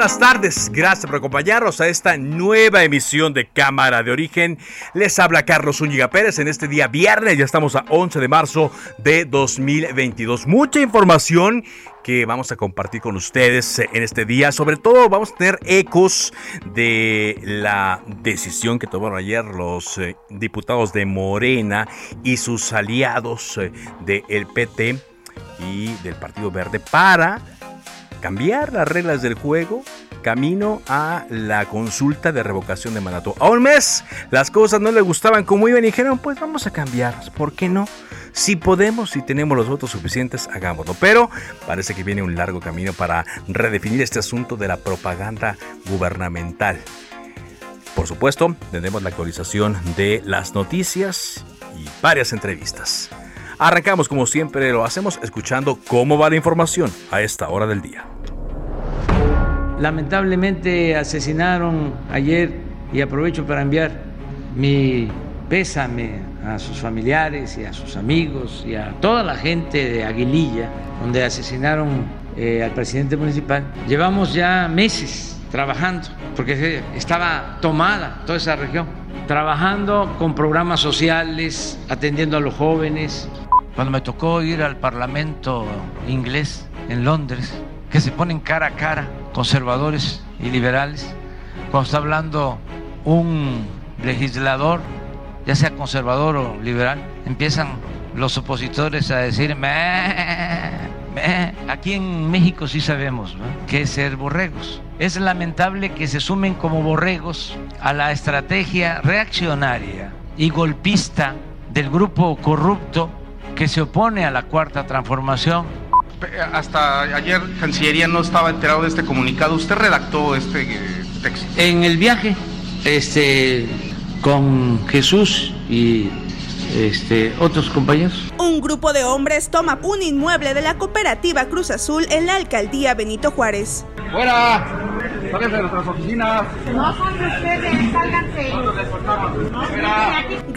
Buenas tardes. Gracias por acompañarnos a esta nueva emisión de Cámara de Origen. Les habla Carlos Zúñiga Pérez en este día viernes. Ya estamos a 11 de marzo de 2022. Mucha información que vamos a compartir con ustedes en este día. Sobre todo vamos a tener ecos de la decisión que tomaron ayer los eh, diputados de Morena y sus aliados eh, del PT y del Partido Verde para cambiar las reglas del juego camino a la consulta de revocación de mandato. A un mes las cosas no le gustaban como iban y dijeron, pues vamos a cambiar, ¿por qué no? Si podemos, si tenemos los votos suficientes, hagámoslo. Pero parece que viene un largo camino para redefinir este asunto de la propaganda gubernamental. Por supuesto, tendremos la actualización de las noticias y varias entrevistas. Arrancamos como siempre lo hacemos escuchando cómo va la información a esta hora del día. Lamentablemente asesinaron ayer y aprovecho para enviar mi pésame a sus familiares y a sus amigos y a toda la gente de Aguililla, donde asesinaron eh, al presidente municipal. Llevamos ya meses trabajando, porque estaba tomada toda esa región, trabajando con programas sociales, atendiendo a los jóvenes. Cuando me tocó ir al Parlamento inglés en Londres, que se ponen cara a cara, conservadores y liberales, cuando está hablando un legislador, ya sea conservador o liberal, empiezan los opositores a decir, aquí en México sí sabemos que es ser borregos. Es lamentable que se sumen como borregos a la estrategia reaccionaria y golpista del grupo corrupto que se opone a la cuarta transformación hasta ayer Cancillería no estaba enterado de este comunicado. ¿Usted redactó este eh, texto? En el viaje, este, con Jesús y este, otros compañeros. Un grupo de hombres toma un inmueble de la cooperativa Cruz Azul en la alcaldía Benito Juárez. ¡Fuera! ¡Sálganse de nuestras oficinas! No son ustedes, sálganse.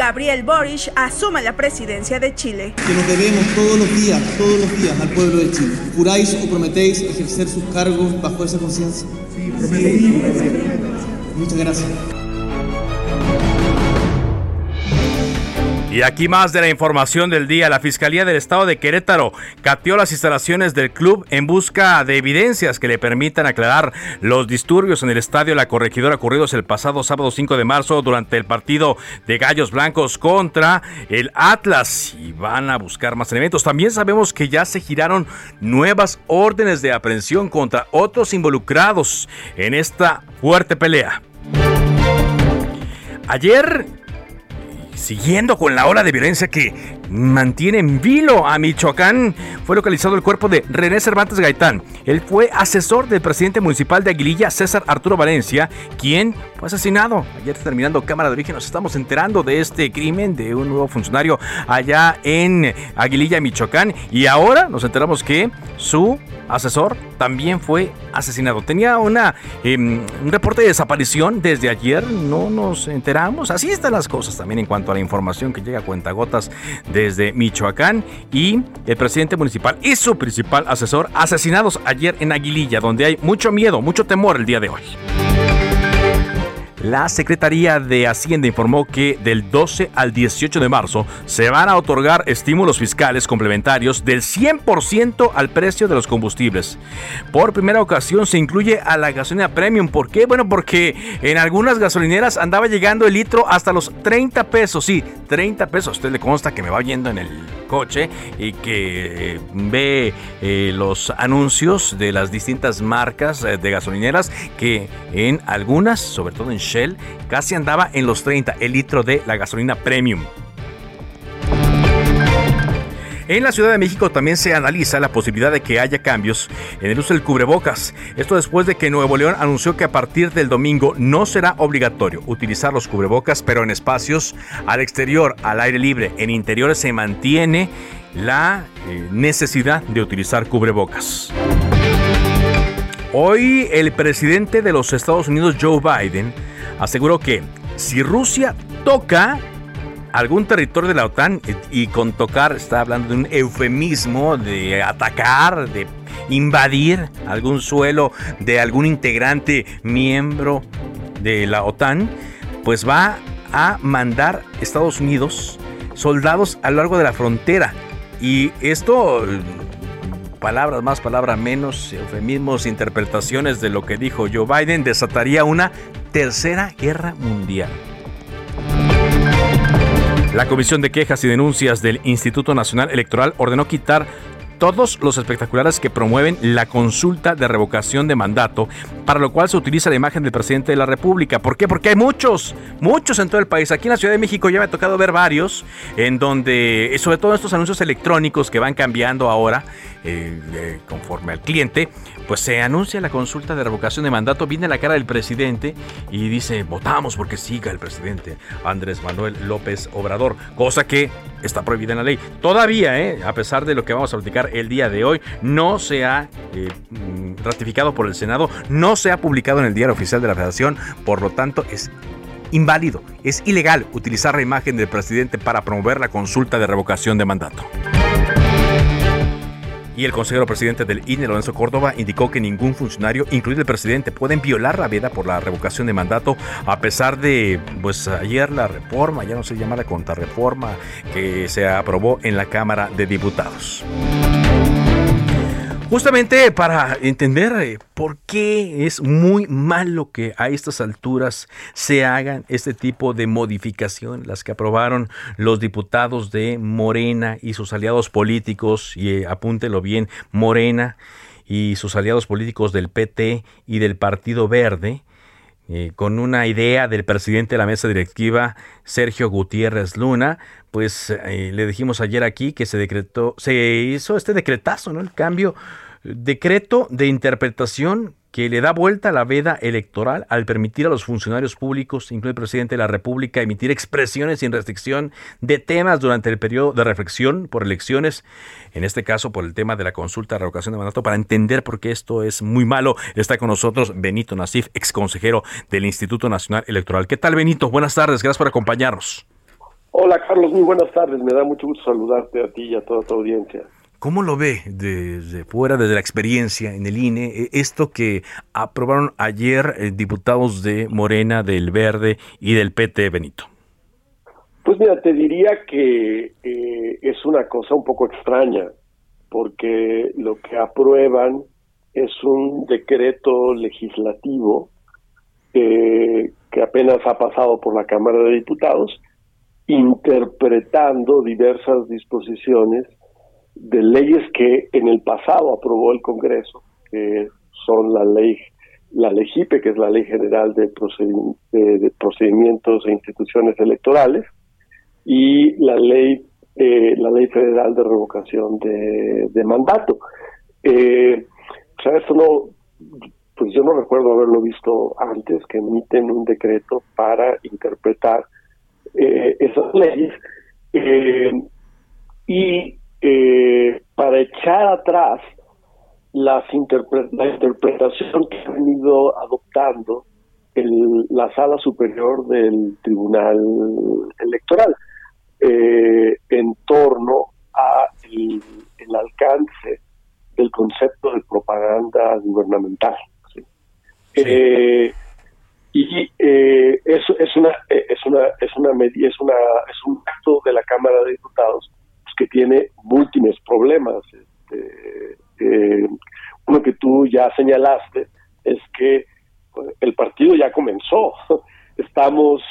Gabriel Boric asuma la presidencia de Chile. Que nos debemos todos los días, todos los días al pueblo de Chile. ¿Juráis o prometéis ejercer sus cargos bajo esa conciencia? Sí, prometemos. Muchas gracias. Y aquí más de la información del día. La Fiscalía del Estado de Querétaro cateó las instalaciones del club en busca de evidencias que le permitan aclarar los disturbios en el estadio La Corregidora ocurridos el pasado sábado 5 de marzo durante el partido de Gallos Blancos contra el Atlas. Y van a buscar más elementos. También sabemos que ya se giraron nuevas órdenes de aprehensión contra otros involucrados en esta fuerte pelea. Ayer Siguiendo con la ola de violencia que mantiene en vilo a Michoacán, fue localizado el cuerpo de René Cervantes Gaitán. Él fue asesor del presidente municipal de Aguililla, César Arturo Valencia, quien fue asesinado. Ayer terminando Cámara de Origen nos estamos enterando de este crimen de un nuevo funcionario allá en Aguililla, Michoacán. Y ahora nos enteramos que su asesor también fue asesinado. Tenía una, em, un reporte de desaparición desde ayer, no nos enteramos. Así están las cosas también en cuanto a la información que llega a cuentagotas desde Michoacán y el presidente municipal y su principal asesor asesinados ayer en Aguililla, donde hay mucho miedo, mucho temor el día de hoy. La Secretaría de Hacienda informó que del 12 al 18 de marzo se van a otorgar estímulos fiscales complementarios del 100% al precio de los combustibles. Por primera ocasión se incluye a la gasolina premium. ¿Por qué? Bueno, porque en algunas gasolineras andaba llegando el litro hasta los 30 pesos. Sí, 30 pesos. Usted le consta que me va yendo en el coche y que eh, ve eh, los anuncios de las distintas marcas eh, de gasolineras que en algunas, sobre todo en Casi andaba en los 30 el litro de la gasolina premium. En la Ciudad de México también se analiza la posibilidad de que haya cambios en el uso del cubrebocas. Esto después de que Nuevo León anunció que a partir del domingo no será obligatorio utilizar los cubrebocas, pero en espacios al exterior, al aire libre, en interiores se mantiene la eh, necesidad de utilizar cubrebocas. Hoy el presidente de los Estados Unidos, Joe Biden, aseguró que si Rusia toca algún territorio de la OTAN, y con tocar está hablando de un eufemismo de atacar, de invadir algún suelo de algún integrante miembro de la OTAN, pues va a mandar Estados Unidos soldados a lo largo de la frontera. Y esto, palabras más, palabras menos, eufemismos, interpretaciones de lo que dijo Joe Biden, desataría una tercera guerra mundial. La Comisión de Quejas y Denuncias del Instituto Nacional Electoral ordenó quitar todos los espectaculares que promueven la consulta de revocación de mandato, para lo cual se utiliza la imagen del presidente de la República. ¿Por qué? Porque hay muchos, muchos en todo el país. Aquí en la Ciudad de México ya me ha tocado ver varios, en donde, sobre todo estos anuncios electrónicos que van cambiando ahora, eh, eh, conforme al cliente, pues se anuncia la consulta de revocación de mandato, viene la cara del presidente y dice, votamos porque siga el presidente Andrés Manuel López Obrador, cosa que está prohibida en la ley. Todavía, eh, a pesar de lo que vamos a platicar el día de hoy, no se ha mm, ratificado por el Senado, no se ha publicado en el diario oficial de la Federación, por lo tanto es inválido, es ilegal utilizar la imagen del presidente para promover la consulta de revocación de mandato. Y el consejero presidente del INE, Lorenzo Córdoba, indicó que ningún funcionario, incluido el presidente, pueden violar la veda por la revocación de mandato, a pesar de, pues ayer la reforma, ya no se llama la contrarreforma, que se aprobó en la Cámara de Diputados. Justamente para entender eh, por qué es muy malo que a estas alturas se hagan este tipo de modificaciones, las que aprobaron los diputados de Morena y sus aliados políticos, y eh, apúntelo bien, Morena y sus aliados políticos del PT y del Partido Verde, eh, con una idea del presidente de la mesa directiva, Sergio Gutiérrez Luna, pues eh, le dijimos ayer aquí que se decretó, se hizo este decretazo, ¿no? El cambio, decreto de interpretación que le da vuelta a la veda electoral al permitir a los funcionarios públicos, incluido el presidente de la República, emitir expresiones sin restricción de temas durante el periodo de reflexión por elecciones, en este caso por el tema de la consulta de revocación de mandato, para entender por qué esto es muy malo. Está con nosotros Benito Nasif, ex consejero del Instituto Nacional Electoral. ¿Qué tal, Benito? Buenas tardes, gracias por acompañarnos. Hola, Carlos, muy buenas tardes. Me da mucho gusto saludarte a ti y a toda tu audiencia. ¿Cómo lo ve desde fuera, desde la experiencia en el INE, e, esto que aprobaron ayer eh, diputados de Morena, del Verde y del PT, Benito? Pues mira, te diría que eh, es una cosa un poco extraña, porque lo que aprueban es un decreto legislativo eh, que apenas ha pasado por la Cámara de Diputados, interpretando diversas disposiciones de leyes que en el pasado aprobó el Congreso, que son la ley, la LEGIPE, que es la Ley General de, Procedimientos e Instituciones Electorales, y la ley, eh, la Ley Federal de Revocación de, Mandato. Eh, o sea, esto no, pues yo no recuerdo haberlo visto antes, que emiten un decreto para interpretar eh, esas leyes. Eh, y eh, para echar atrás las la interpretación que ha venido adoptando el, la sala superior del Tribunal Electoral eh, en torno a el, alcance del concepto de propaganda gubernamental. Eh, y eh, es, es una es una es una es una es un acto de la Cámara de Diputados que tiene múltiples problemas. Este, eh, uno que tú ya señalaste es que el partido ya comenzó. Estamos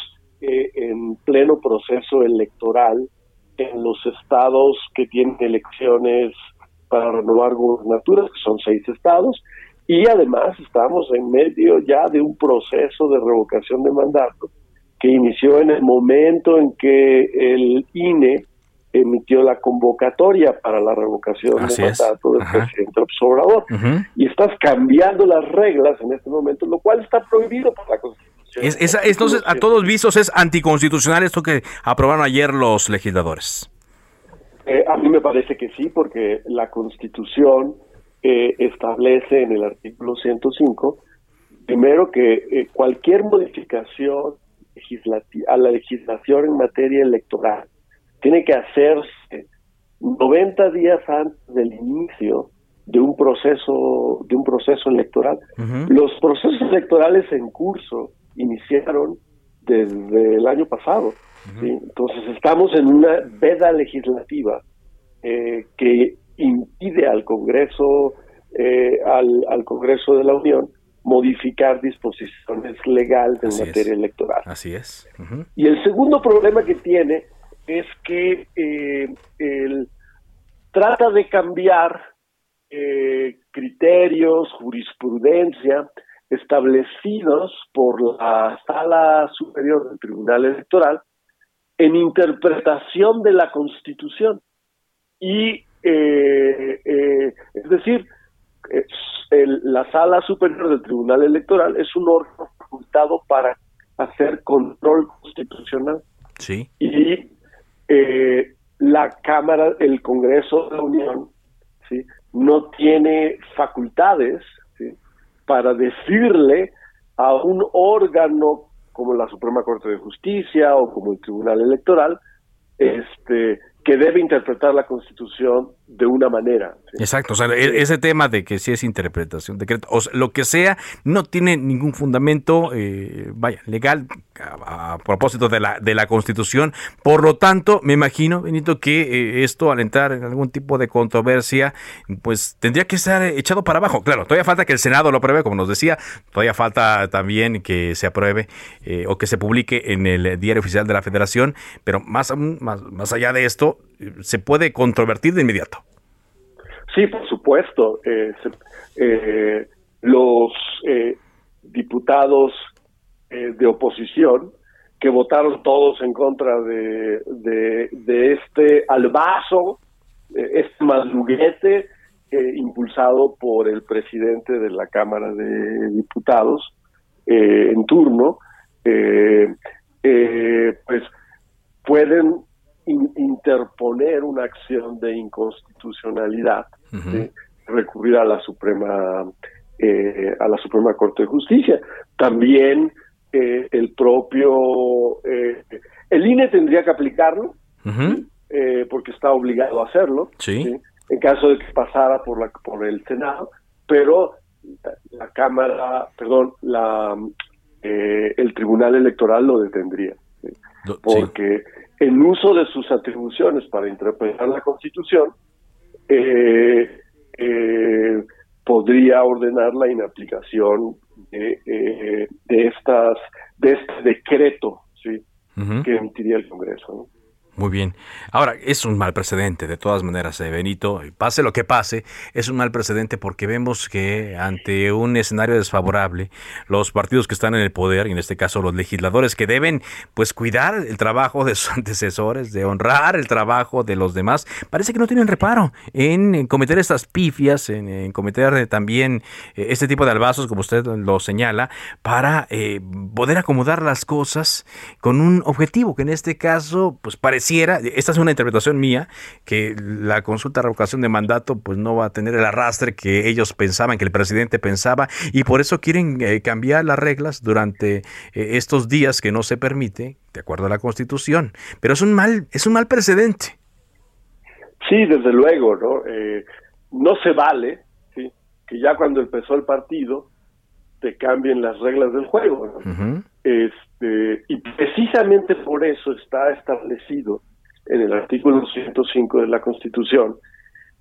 eh, en pleno proceso electoral en los estados que tienen elecciones para renovar gubernaturas, que son seis estados, y además estamos en medio ya de un proceso de revocación de mandato que inició en el momento en que el INE emitió la convocatoria para la revocación de mandato del presidente Obrador. Y estás cambiando las reglas en este momento, lo cual está prohibido por la Constitución. Es, entonces, a todos vistos, es anticonstitucional esto que aprobaron ayer los legisladores. Eh, a mí me parece que sí, porque la Constitución eh, establece en el artículo 105, primero que eh, cualquier modificación a la legislación en materia electoral tiene que hacerse 90 días antes del inicio de un proceso de un proceso electoral. Los procesos electorales en curso iniciaron desde el año pasado. Entonces estamos en una veda legislativa eh, que impide al Congreso eh, al, al Congreso de la Unión modificar disposiciones legales en materia electoral. Así es. Y el segundo problema que tiene es que eh, trata de cambiar eh, criterios, jurisprudencia establecidos por la Sala Superior del Tribunal Electoral en interpretación de la Constitución. Y, eh, es decir, la Sala Superior del Tribunal Electoral es un órgano facultado para hacer control constitucional. Sí. Y eh, la Cámara, el Congreso de la Unión, no tiene facultades para decirle a un órgano como la Suprema Corte de Justicia o como el Tribunal Electoral, este, que debe interpretar la Constitución de una manera. Exacto, o sea, e-, ese tema de que si es interpretación, decreto, o lo que sea, no tiene ningún fundamento, eh, vaya, legal a, propósito de la, de la Constitución. Por lo tanto, me imagino, Benito, que eh, esto al entrar en algún tipo de controversia, pues tendría que estar echado para abajo. Claro, todavía falta que el Senado lo apruebe, como nos decía, todavía falta también que se apruebe eh, o que se publique en el Diario Oficial de la Federación, pero más, más, más allá de esto, se puede controvertir de inmediato. Sí, por supuesto. Eh, eh, los eh, diputados de oposición que votaron todos en contra de, de, este albazo, este madruguete impulsado por el presidente de la Cámara de Diputados en turno, pues pueden interponer una acción de inconstitucionalidad, recurrir a la Suprema eh, a la Suprema Corte de Justicia. También eh, el propio eh, el INE tendría que aplicarlo porque está obligado a hacerlo. En caso de que pasara por la por el Senado, pero la, Cámara, perdón, la el Tribunal Electoral lo detendría, porque en uso de sus atribuciones para interpretar la Constitución, eh, eh, podría ordenar la inaplicación de, eh, de estas de este decreto ¿sí? que emitiría el Congreso. Muy bien. Ahora, es un mal precedente, de todas maneras, eh, Benito. Pase lo que pase, es un mal precedente porque vemos que ante un escenario desfavorable, los partidos que están en el poder, y en este caso los legisladores, que deben pues cuidar el trabajo de sus antecesores, de honrar el trabajo de los demás, parece que no tienen reparo en, cometer estas pifias, en, cometer eh, también eh, este tipo de albazos, como usted lo señala, para poder acomodar las cosas con un objetivo, que en este caso, pues parece esta es una interpretación mía, que la consulta de revocación de mandato pues no va a tener el arrastre que ellos pensaban, que el presidente pensaba, y por eso quieren eh, cambiar las reglas durante eh, estos días que no se permite, de acuerdo a la Constitución. Pero es un mal, es un mal precedente. Sí, desde luego, ¿no? Eh, no se vale que ya cuando empezó el partido te cambien las reglas del juego. Precisamente por eso está establecido en el artículo 105 de la Constitución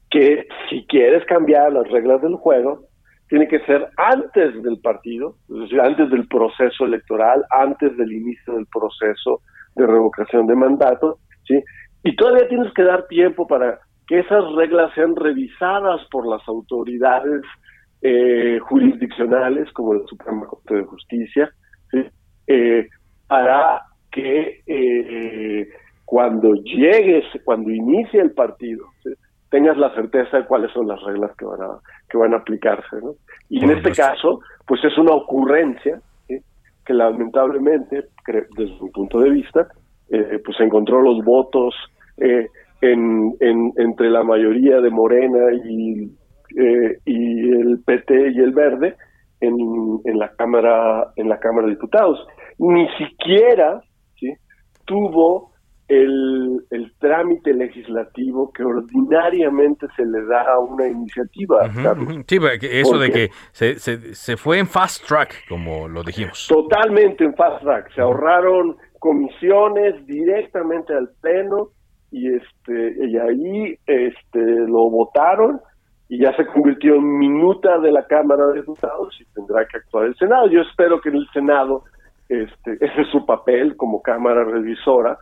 que si quieres cambiar las reglas del juego, tiene que ser antes del partido, es decir, antes del proceso electoral, antes del inicio del proceso de revocación de mandato, ¿sí? Y todavía tienes que dar tiempo para que esas reglas sean revisadas por las autoridades eh, jurisdiccionales, como la Suprema Corte de Justicia. Eh, para que eh, cuando llegues, cuando inicie el partido, tengas la certeza de cuáles son las reglas que van a que van a aplicarse, ¿no? Y en este caso, pues es una ocurrencia que lamentablemente, desde mi punto de vista, eh, pues encontró los votos eh, en, entre la mayoría de Morena y, eh, y el PT y el Verde en, en la cámara en la cámara de diputados. Ni siquiera ¿sí? tuvo el, el, trámite legislativo que ordinariamente se le da a una iniciativa. Sí, eso de que se, se, se, fue en fast track, como lo dijimos. Totalmente en fast track. Se ahorraron comisiones directamente al pleno y este y ahí este lo votaron y ya se convirtió en minuta de la Cámara de Diputados y tendrá que actuar el Senado. Yo espero que en el Senado este, ese es su papel como Cámara Revisora,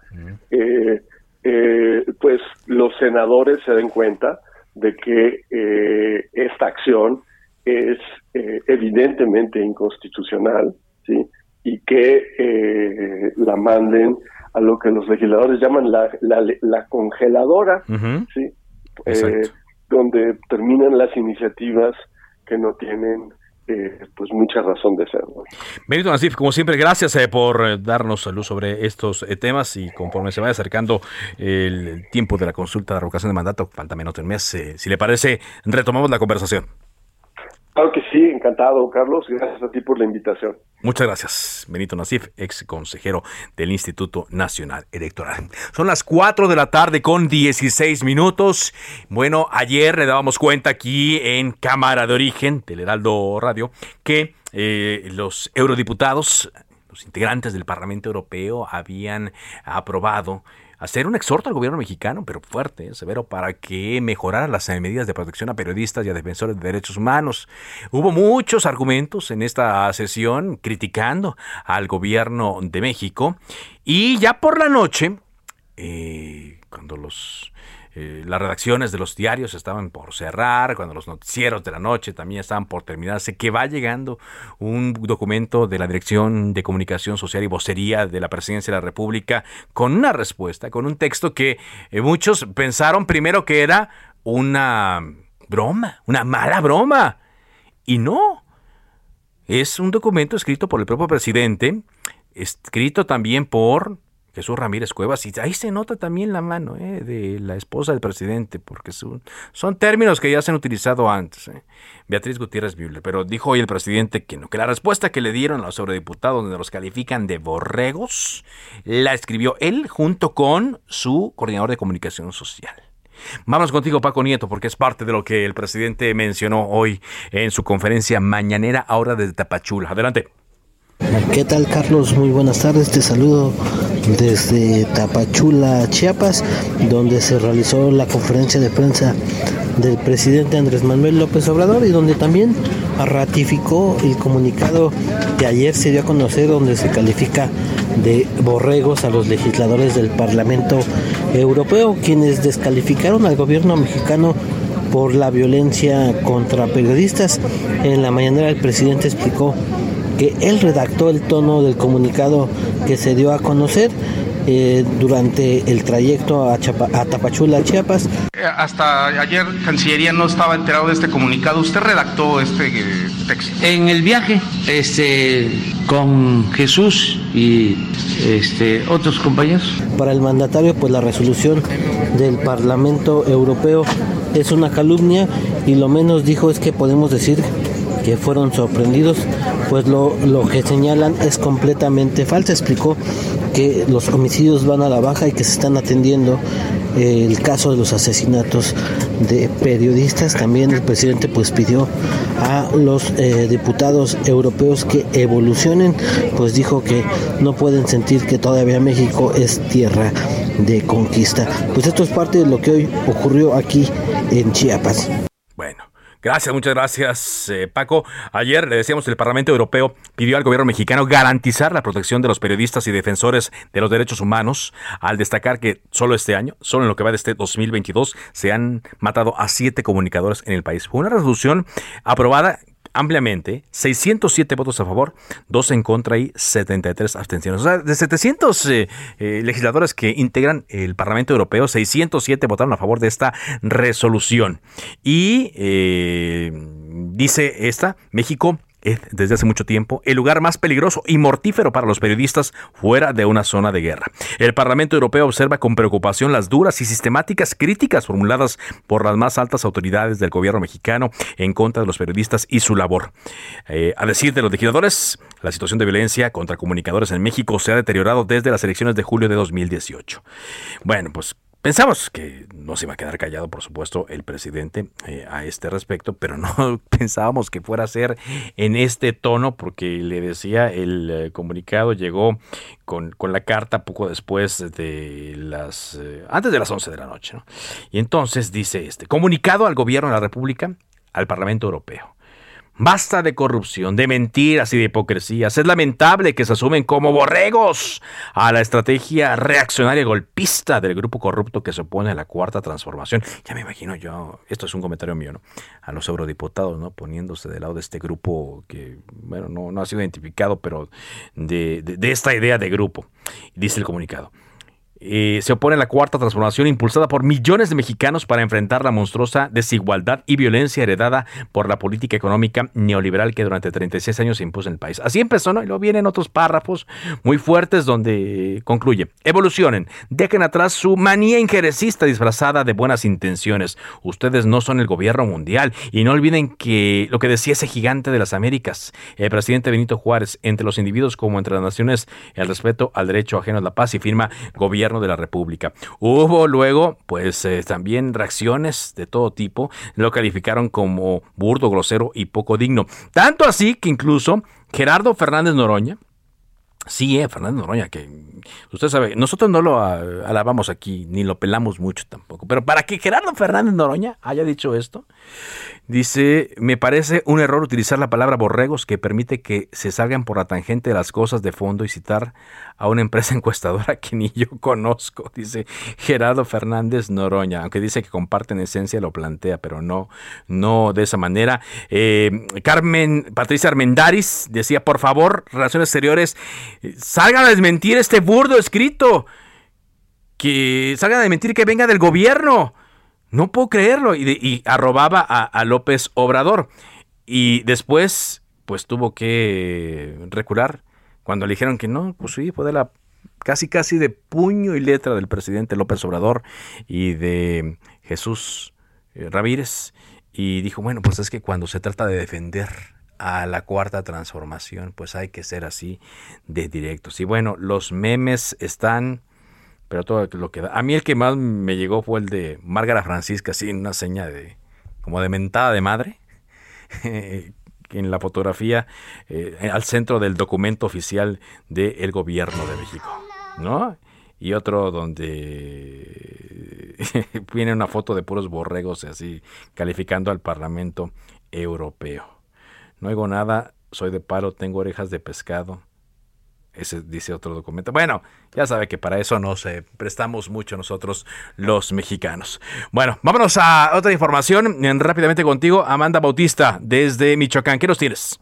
eh, eh, pues los senadores se den cuenta de que eh, esta acción es evidentemente inconstitucional, ¿sí? Y que la manden a lo que los legisladores llaman la, la, congeladora, ¿sí? Donde terminan las iniciativas que no tienen eh, pues mucha razón de ser. Benito Nasif, como siempre, gracias eh, por eh, darnos luz sobre estos temas y conforme se vaya acercando el tiempo de la consulta de revocación de mandato, falta menos de un mes, si le parece, retomamos la conversación. Claro que sí, encantado, Carlos. Gracias a ti por la invitación. Muchas gracias, Benito Nasif, ex consejero del Instituto Nacional Electoral. Son las 4 de la tarde con 16 minutos. Bueno, ayer le dábamos cuenta aquí en Cámara de Origen del Heraldo Radio que eh, los eurodiputados, los integrantes del Parlamento Europeo, habían aprobado hacer un exhorto al gobierno mexicano, pero fuerte, severo, para que mejorara las medidas de protección a periodistas y a defensores de derechos humanos. Hubo muchos argumentos en esta sesión criticando al gobierno de México y ya por la noche, eh, cuando los eh, las redacciones de los diarios estaban por cerrar, cuando los noticieros de la noche también estaban por terminarse, que va llegando un documento de la Dirección de Comunicación Social y Vocería de la Presidencia de la República con una respuesta, con un texto que eh, muchos pensaron primero que era una broma, una mala broma. Y no, es un documento escrito por el propio presidente, escrito también por Jesús Ramírez Cuevas, y ahí se nota también la mano eh, de la esposa del presidente, porque son, términos que ya se han utilizado antes. Eh. Beatriz Gutiérrez Müller, pero dijo hoy el presidente que no, que la respuesta que le dieron a los eurodiputados, donde los califican de borregos, la escribió él junto con su coordinador de comunicación social. Vamos contigo, Paco Nieto, porque es parte de lo que el presidente mencionó hoy en su conferencia mañanera, ahora de Tapachula. Adelante. ¿Qué tal Carlos? Muy buenas tardes, te saludo desde Tapachula, Chiapas, donde se realizó la conferencia de prensa del presidente Andrés Manuel López Obrador y donde también ratificó el comunicado que ayer se dio a conocer donde se califica de borregos a los legisladores del Parlamento Europeo, quienes descalificaron al gobierno mexicano por la violencia contra periodistas. En la mañanera el presidente explicó que él redactó el tono del comunicado que se dio a conocer eh, durante el trayecto a, a Tapachula, Chiapas. Eh, hasta ayer Cancillería no estaba enterado de este comunicado. ¿Usted redactó este eh, texto? En el viaje este, con Jesús y este, otros compañeros. Para el mandatario, pues la resolución del Parlamento Europeo es una calumnia y lo menos dijo es que podemos decir que fueron sorprendidos, pues lo, lo que señalan es completamente falso. Explicó que los homicidios van a la baja y que se están atendiendo el caso de los asesinatos de periodistas. También el presidente pues pidió a los eh, diputados europeos que evolucionen, pues dijo que no pueden sentir que todavía México es tierra de conquista. Pues esto es parte de lo que hoy ocurrió aquí en Chiapas. Bueno. Gracias, muchas gracias, eh, Paco. Ayer le decíamos el Parlamento Europeo pidió al gobierno mexicano garantizar la protección de los periodistas y defensores de los derechos humanos, al destacar que solo este año, solo en lo que va de este 2022, se han matado a siete comunicadores en el país. Fue una resolución aprobada ampliamente, 607 votos a favor, 2 en contra y 73 abstenciones. O sea, de 700 eh, eh, legisladores que integran el Parlamento Europeo, 607 votaron a favor de esta resolución. Y eh, dice esta, México desde hace mucho tiempo el lugar más peligroso y mortífero para los periodistas fuera de una zona de guerra. El Parlamento Europeo observa con preocupación las duras y sistemáticas críticas formuladas por las más altas autoridades del gobierno mexicano en contra de los periodistas y su labor. Eh, a decir de los legisladores, la situación de violencia contra comunicadores en México se ha deteriorado desde las elecciones de julio de 2018. Bueno, pues Pensamos que no se iba a quedar callado, por supuesto, el presidente eh, a este respecto, pero no pensábamos que fuera a ser en este tono, porque le decía, el eh, comunicado llegó con, la carta poco después de las, eh, antes de las 11 de la noche. Y entonces dice este, comunicado al gobierno de la República, al Parlamento Europeo. Basta de corrupción, de mentiras y de hipocresías. Es lamentable que se asumen como borregos a la estrategia reaccionaria golpista del grupo corrupto que se opone a la cuarta transformación. Ya me imagino yo, esto es un comentario mío, ¿no? A los eurodiputados, ¿no? Poniéndose del lado de este grupo que, bueno, no, no ha sido identificado, pero de, de esta idea de grupo. Dice el comunicado. Eh, se opone a la cuarta transformación impulsada por millones de mexicanos para enfrentar la monstruosa desigualdad y violencia heredada por la política económica neoliberal que durante 36 años se impuso en el país. Así empezó, ¿no? Y luego vienen otros párrafos muy fuertes donde concluye. Evolucionen, dejen atrás su manía injerecista disfrazada de buenas intenciones. Ustedes no son el gobierno mundial y no olviden que lo que decía ese gigante de las Américas, el presidente Benito Juárez, entre los individuos como entre las naciones, el respeto al derecho ajeno a la paz y firma gobierno de la República. Hubo luego, pues eh, también reacciones de todo tipo, lo calificaron como burdo, grosero y poco digno. Tanto así que incluso Gerardo Fernández Noroña, Sí, eh, Fernández Noroña, que usted sabe, nosotros no lo alabamos aquí, ni lo pelamos mucho tampoco, pero para que Gerardo Fernández Noroña haya dicho esto, Dice, me parece un error utilizar la palabra borregos que permite que se salgan por la tangente de las cosas de fondo y citar a una empresa encuestadora que ni yo conozco, dice Gerardo Fernández Noroña, aunque dice que comparten esencia, lo plantea, pero no, no de esa manera. Eh, Carmen Patricia Armendaris decía, por favor, Relaciones Exteriores, salgan a desmentir este burdo escrito, que salgan a desmentir que venga del gobierno. No puedo creerlo. Y, arrobaba a, López Obrador. Y después, pues tuvo que recular cuando le dijeron que no, pues sí, fue de la casi casi de puño y letra del presidente López Obrador y de Jesús eh, Ramírez. Y dijo, bueno, pues es que cuando se trata de defender a la cuarta transformación, pues hay que ser así de directos. Y bueno, los memes están pero todo lo que da. A mí el que más me llegó fue el de Márgara Francisca, así en una seña de como de mentada de madre. en la fotografía eh, al centro del documento oficial del gobierno de México, ¿no? Y otro donde viene una foto de puros borregos así calificando al Parlamento Europeo. No oigo nada, soy de paro, tengo orejas de pescado ese dice otro documento. Bueno, ya sabe que para eso nos prestamos mucho nosotros los mexicanos. Bueno, vámonos a otra información. Rápidamente contigo, Amanda Bautista, desde Michoacán. ¿Qué nos tienes?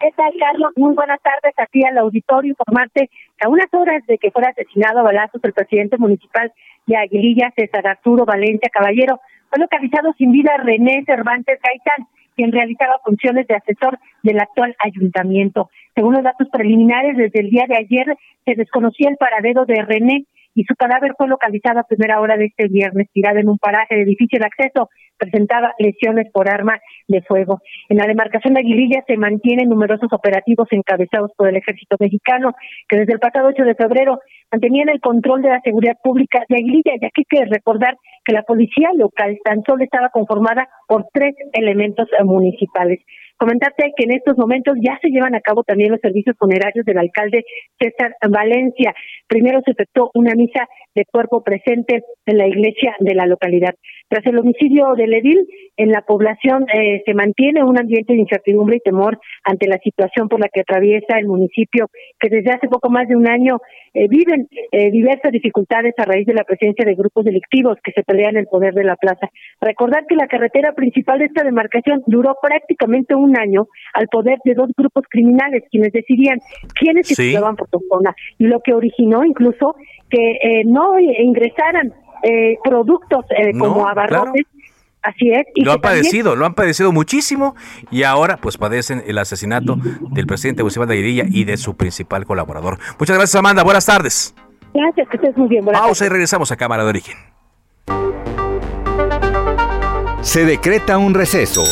¿Qué tal, Carlos? Muy buenas tardes aquí al auditorio. Informarte a unas horas de que fuera asesinado a balazos el presidente municipal de Aguililla, César Arturo Valencia Caballero, fue localizado sin vida René Cervantes Gaitán quien realizaba funciones de asesor del actual ayuntamiento. Según los datos preliminares, desde el día de ayer se desconocía el paradero de René y su cadáver fue localizado a primera hora de este viernes, tirada en un paraje de difícil acceso. Presentaba lesiones por arma de fuego. En la demarcación de Aguililla se mantienen numerosos operativos encabezados por el ejército mexicano, que desde el pasado 8 de febrero mantenían el control de la seguridad pública de Aguililla, ya que hay que recordar que la policía local tan solo estaba conformada por tres elementos municipales. Comentarte que en estos momentos ya se llevan a cabo también los servicios funerarios del alcalde César Valencia. Primero se efectuó una misa de cuerpo presente en la iglesia de la localidad. Tras el homicidio de Ledil, en la población eh, se mantiene un ambiente de incertidumbre y temor ante la situación por la que atraviesa el municipio, que desde hace poco más de un año eh, viven eh, diversas dificultades a raíz de la presencia de grupos delictivos que se pelean el poder de la plaza. Recordar que la carretera principal de esta demarcación duró prácticamente un año al poder de dos grupos criminales, quienes decidían quiénes se por su zona, y lo que originó incluso que no ingresaran eh, productos eh, como abarrotes. Así es. Y lo han padecido, lo han padecido muchísimo y ahora pues padecen el asesinato del presidente Gustavo de Irilla y de su principal colaborador. Muchas gracias Amanda, buenas tardes. Gracias, que estés muy bien. Pausa y regresamos a Cámara de Origen. Se decreta un receso.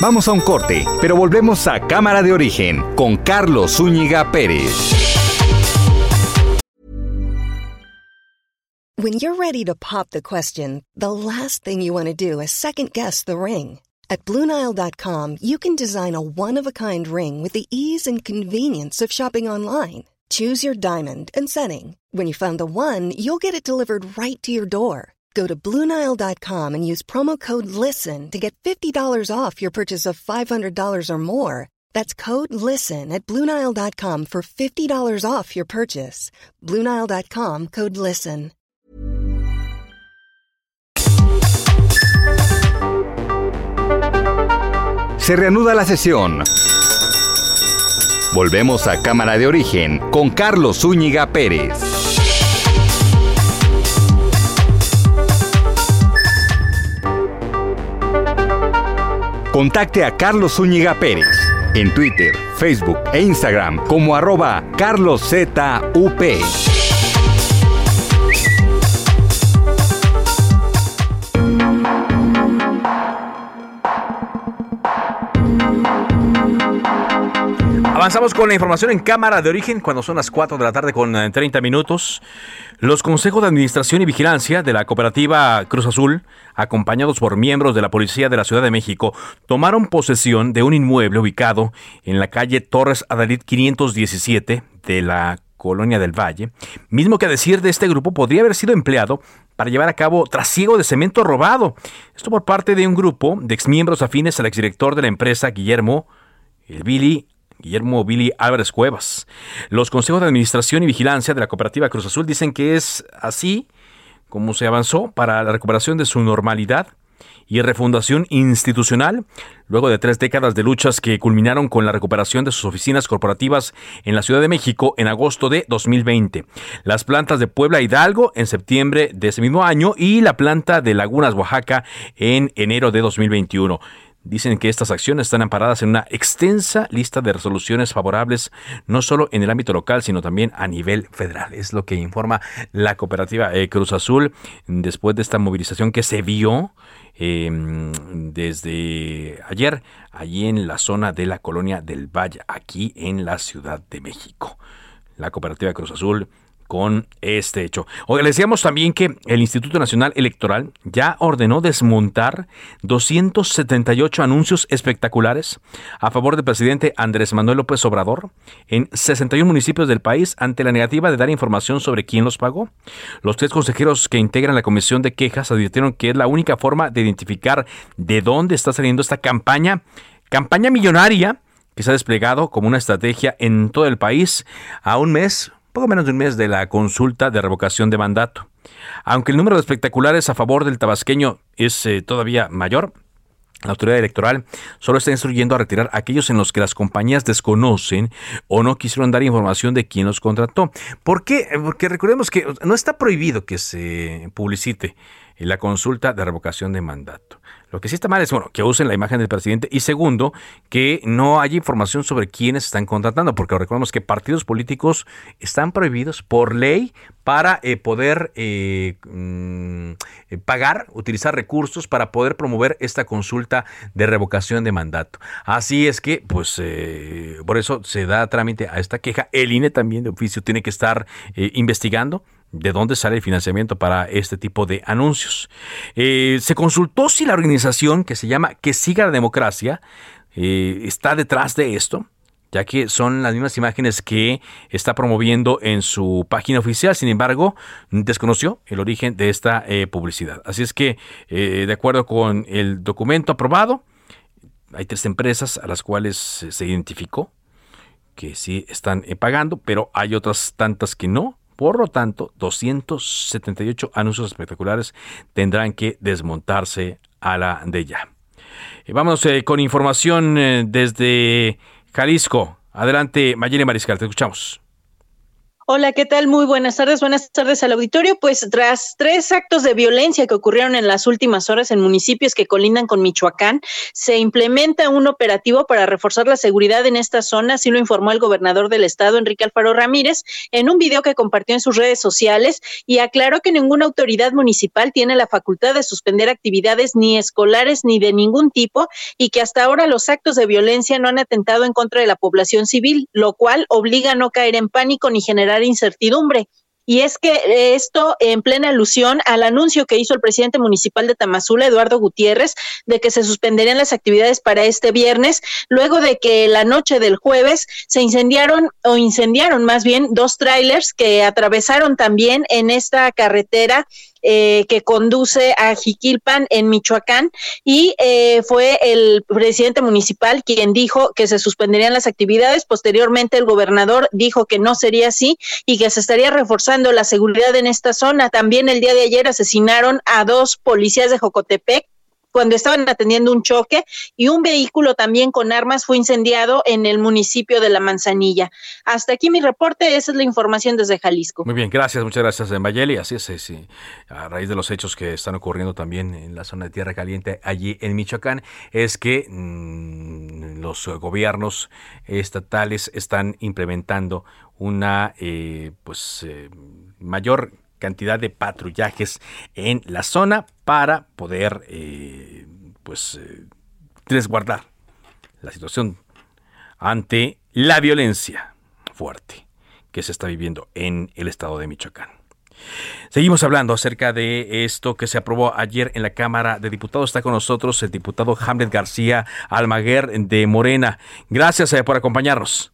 Vamos a un corte, pero volvemos a Cámara de Origen con Carlos Zúñiga Pérez. When you're ready to pop the question, the last thing you want to do is second guess the ring. At Bluenile.com, you can design a one of a kind ring with the ease and convenience of shopping online. Choose your diamond and setting. When you find the one, you'll get it delivered right to your door. Go to Bluenile.com and use promo code LISTEN to get $50 off your purchase of $500 or more. That's code LISTEN at Bluenile.com for $50 off your purchase. Bluenile.com code LISTEN. Se reanuda la sesión. Volvemos a Cámara de Origen con Carlos Zúñiga Pérez. Contacte a Carlos Zúñiga Pérez en Twitter, Facebook e Instagram como arroba carloszup. Avanzamos con la información en cámara de origen cuando son las 4 de la tarde con 30 eh, minutos. Los consejos de administración y vigilancia de la cooperativa Cruz Azul, acompañados por miembros de la Policía de la Ciudad de México, tomaron posesión de un inmueble ubicado en la calle Torres Adalid 517 de la Colonia del Valle, mismo que a decir de este grupo podría haber sido empleado para llevar a cabo trasiego de cemento robado. Esto por parte de un grupo de exmiembros afines al exdirector de la empresa, Guillermo el Billy Guillermo Billy Álvarez Cuevas. Los consejos de administración y vigilancia de la cooperativa Cruz Azul dicen que es así como se avanzó para la recuperación de su normalidad y refundación institucional, luego de tres décadas de luchas que culminaron con la recuperación de sus oficinas corporativas en la Ciudad de México en agosto de 2020, las plantas de Puebla Hidalgo en septiembre de ese mismo año y la planta de Lagunas Oaxaca en enero de 2021. Dicen que estas acciones están amparadas en una extensa lista de resoluciones favorables, no solo en el ámbito local, sino también a nivel federal. Es lo que informa la cooperativa eh, Cruz Azul después de esta movilización que se vio em, desde ayer, allí en la zona de la colonia del Valle, aquí en la Ciudad de México. La cooperativa Cruz Azul con este hecho. Le decíamos también que el Instituto Nacional Electoral ya ordenó desmontar 278 anuncios espectaculares a favor del presidente Andrés Manuel López Obrador en 61 municipios del país ante la negativa de dar información sobre quién los pagó. Los tres consejeros que integran la comisión de quejas advirtieron que es la única forma de identificar de dónde está saliendo esta campaña, campaña millonaria que se ha desplegado como una estrategia en todo el país a un mes poco menos de un mes de la consulta de revocación de mandato. Aunque el número de espectaculares a favor del tabasqueño es eh, todavía mayor, la autoridad electoral solo está instruyendo a retirar aquellos en los que las compañías desconocen o no quisieron dar información de quién los contrató. ¿Por qué? Porque recordemos que no está prohibido que se publicite la consulta de revocación de mandato. Lo que sí está mal es, bueno, que usen la imagen del presidente y segundo, que no haya información sobre quiénes están contratando, porque recordemos que partidos políticos están prohibidos por ley para eh, poder eh, mm, eh, pagar, utilizar recursos para poder promover esta consulta de revocación de mandato. Así es que, pues, por eso se da trámite a esta queja. El INE también de oficio tiene que estar investigando de dónde sale el financiamiento para este tipo de anuncios. Eh, se consultó si la organización que se llama Que Siga la Democracia eh, está detrás de esto, ya que son las mismas imágenes que está promoviendo en su página oficial. Sin embargo, desconoció el origen de esta eh, publicidad. Así es que, de acuerdo con el documento aprobado, hay tres empresas a las cuales se identificó que sí están pagando, pero hay otras tantas que no. Por lo tanto, 278 anuncios espectaculares tendrán que desmontarse a la de ya. Eh, vamos eh, con información eh, desde Jalisco. Adelante, Mayeli Mariscal, te escuchamos. Hola, ¿qué tal? Muy buenas tardes. Buenas tardes al auditorio. Pues tras tres actos de violencia que ocurrieron en las últimas horas en municipios que colindan con Michoacán, se implementa un operativo para reforzar la seguridad en esta zona, así lo informó el gobernador del estado, Enrique Alfaro Ramírez, en un video que compartió en sus redes sociales y aclaró que ninguna autoridad municipal tiene la facultad de suspender actividades ni escolares ni de ningún tipo y que hasta ahora los actos de violencia no han atentado en contra de la población civil, lo cual obliga a no caer en pánico ni generar incertidumbre. Y es que esto en plena alusión al anuncio que hizo el presidente municipal de Tamazula, Eduardo Gutiérrez, de que se suspenderían las actividades para este viernes, luego de que la noche del jueves se incendiaron o incendiaron más bien dos trailers que atravesaron también en esta carretera eh, que conduce a Jiquilpan en Michoacán y eh, fue el presidente municipal quien dijo que se suspenderían las actividades. Posteriormente el gobernador dijo que no sería así y que se estaría reforzando la seguridad en esta zona. También el día de ayer asesinaron a dos policías de Jocotepec cuando estaban atendiendo un choque y un vehículo también con armas fue incendiado en el municipio de La Manzanilla. Hasta aquí mi reporte, esa es la información desde Jalisco. Muy bien, gracias, muchas gracias, Mayeli. Así es, sí, a raíz de los hechos que están ocurriendo también en la zona de Tierra Caliente, allí en Michoacán, es que mm, los gobiernos estatales están implementando una eh, pues eh, mayor cantidad de patrullajes en la zona para poder eh, pues eh, resguardar la situación ante la violencia fuerte que se está viviendo en el estado de Michoacán. Seguimos hablando acerca de esto que se aprobó ayer en la Cámara de Diputados. Está con nosotros el diputado Hamlet García Almaguer de Morena. Gracias eh, por acompañarnos.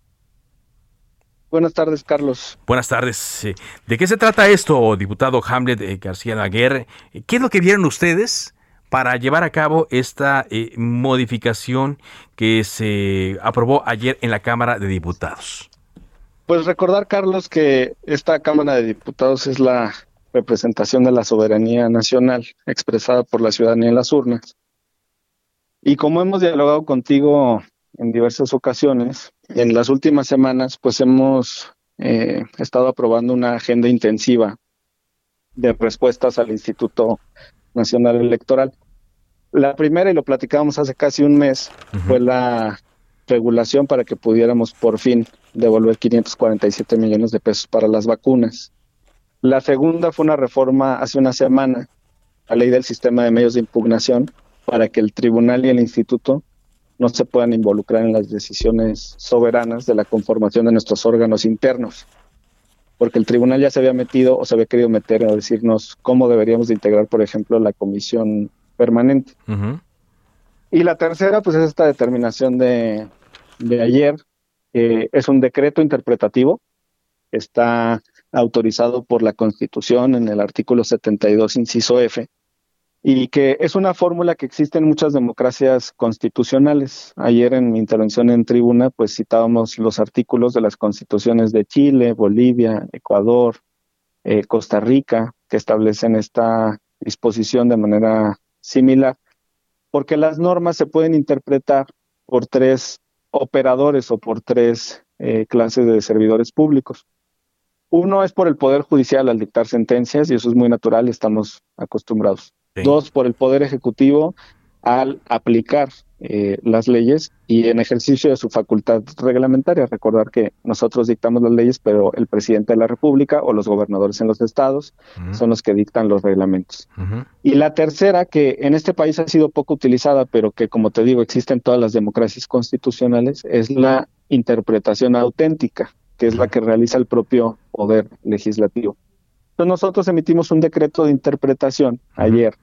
Buenas tardes, Carlos. Buenas tardes. ¿De qué se trata esto, diputado Hamlet eh, García Laguer? ¿Qué es lo que vieron ustedes para llevar a cabo esta eh, modificación que se aprobó ayer en la Cámara de Diputados? Pues recordar, Carlos, que esta Cámara de Diputados es la representación de la soberanía nacional expresada por la ciudadanía en las urnas. Y como hemos dialogado contigo en diversas ocasiones. En las últimas semanas, pues hemos eh, estado aprobando una agenda intensiva de respuestas al Instituto Nacional Electoral. La primera, y lo platicábamos hace casi un mes, fue la regulación para que pudiéramos por fin devolver 547 millones de pesos para las vacunas. La segunda fue una reforma hace una semana, la ley del sistema de medios de impugnación, para que el tribunal y el instituto no se puedan involucrar en las decisiones soberanas de la conformación de nuestros órganos internos, porque el tribunal ya se había metido o se había querido meter a decirnos cómo deberíamos de integrar, por ejemplo, la comisión permanente. Y la tercera, pues es esta determinación de, de ayer, es un decreto interpretativo, está autorizado por la Constitución en el artículo 72, inciso F, y que es una fórmula que existe en muchas democracias constitucionales. Ayer en mi intervención en tribuna, pues citábamos los artículos de las constituciones de Chile, Bolivia, Ecuador, eh, Costa Rica, que establecen esta disposición de manera similar, porque las normas se pueden interpretar por tres operadores o por tres eh, clases de servidores públicos. Uno es por el Poder Judicial al dictar sentencias, y eso es muy natural estamos acostumbrados. Dos, por el Poder Ejecutivo al aplicar eh, las leyes y en ejercicio de su facultad reglamentaria. Recordar que nosotros dictamos las leyes, pero el presidente de la República o los gobernadores en los estados son los que dictan los reglamentos. Y la tercera, que en este país ha sido poco utilizada, pero que como te digo existe en todas las democracias constitucionales, es la interpretación auténtica, que es la que realiza el propio poder legislativo. Entonces nosotros emitimos un decreto de interpretación ayer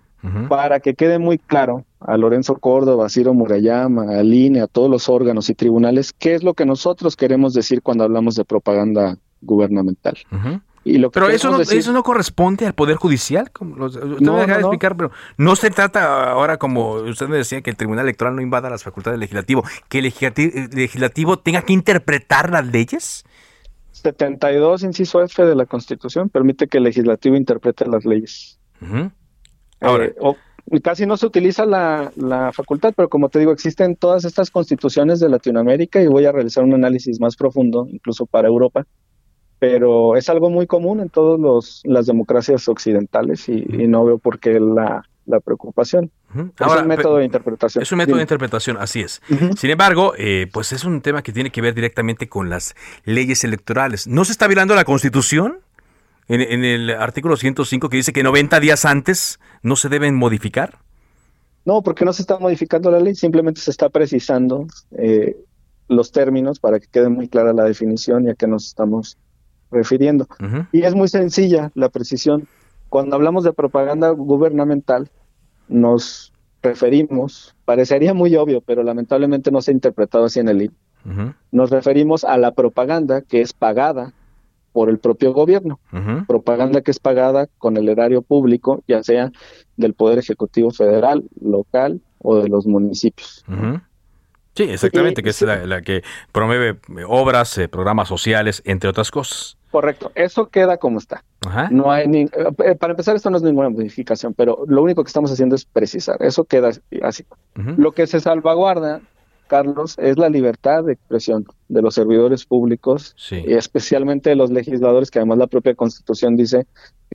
para que quede muy claro a Lorenzo Córdoba, a Ciro Murayama, al INE, a todos los órganos y tribunales, qué es lo que nosotros queremos decir cuando hablamos de propaganda gubernamental. Y lo pero eso no, eso no corresponde al Poder Judicial. Como usted me deja de explicar, pero no se trata ahora, como usted me decía, que el Tribunal Electoral no invada las facultades del legislativo, que el legislativo, tenga que interpretar las leyes. 72, inciso F de la Constitución, permite que el legislativo interprete las leyes. Ahora, eh, casi no se utiliza la, facultad, pero como te digo, existen todas estas constituciones de Latinoamérica y voy a realizar un análisis más profundo, incluso para Europa, pero es algo muy común en todas las democracias occidentales y, no veo por qué la, preocupación. es un método de interpretación. Es un método de interpretación, así es. Sin embargo, eh, pues es un tema que tiene que ver directamente con las leyes electorales. ¿No se está violando la Constitución? en, el artículo 105 que dice que 90 días antes no se deben modificar? No, porque no se está modificando la ley, simplemente se está precisando eh, los términos para que quede muy clara la definición y a qué nos estamos refiriendo. Y es muy sencilla la precisión. Cuando hablamos de propaganda gubernamental, nos referimos, parecería muy obvio, pero lamentablemente no se ha interpretado así en el libro. Nos referimos a la propaganda que es pagada por el propio gobierno. Propaganda que es pagada con el erario público, ya sea del Poder Ejecutivo Federal, local o de los municipios. Sí, exactamente, que es la, que promueve obras, eh, programas sociales, entre otras cosas. Correcto, eso queda como está. No hay ni, eh, para empezar, esto no es ninguna modificación, pero lo único que estamos haciendo es precisar. Eso queda así. Lo que se salvaguarda Carlos, es la libertad de expresión de los servidores públicos y especialmente de los legisladores, que además la propia Constitución dice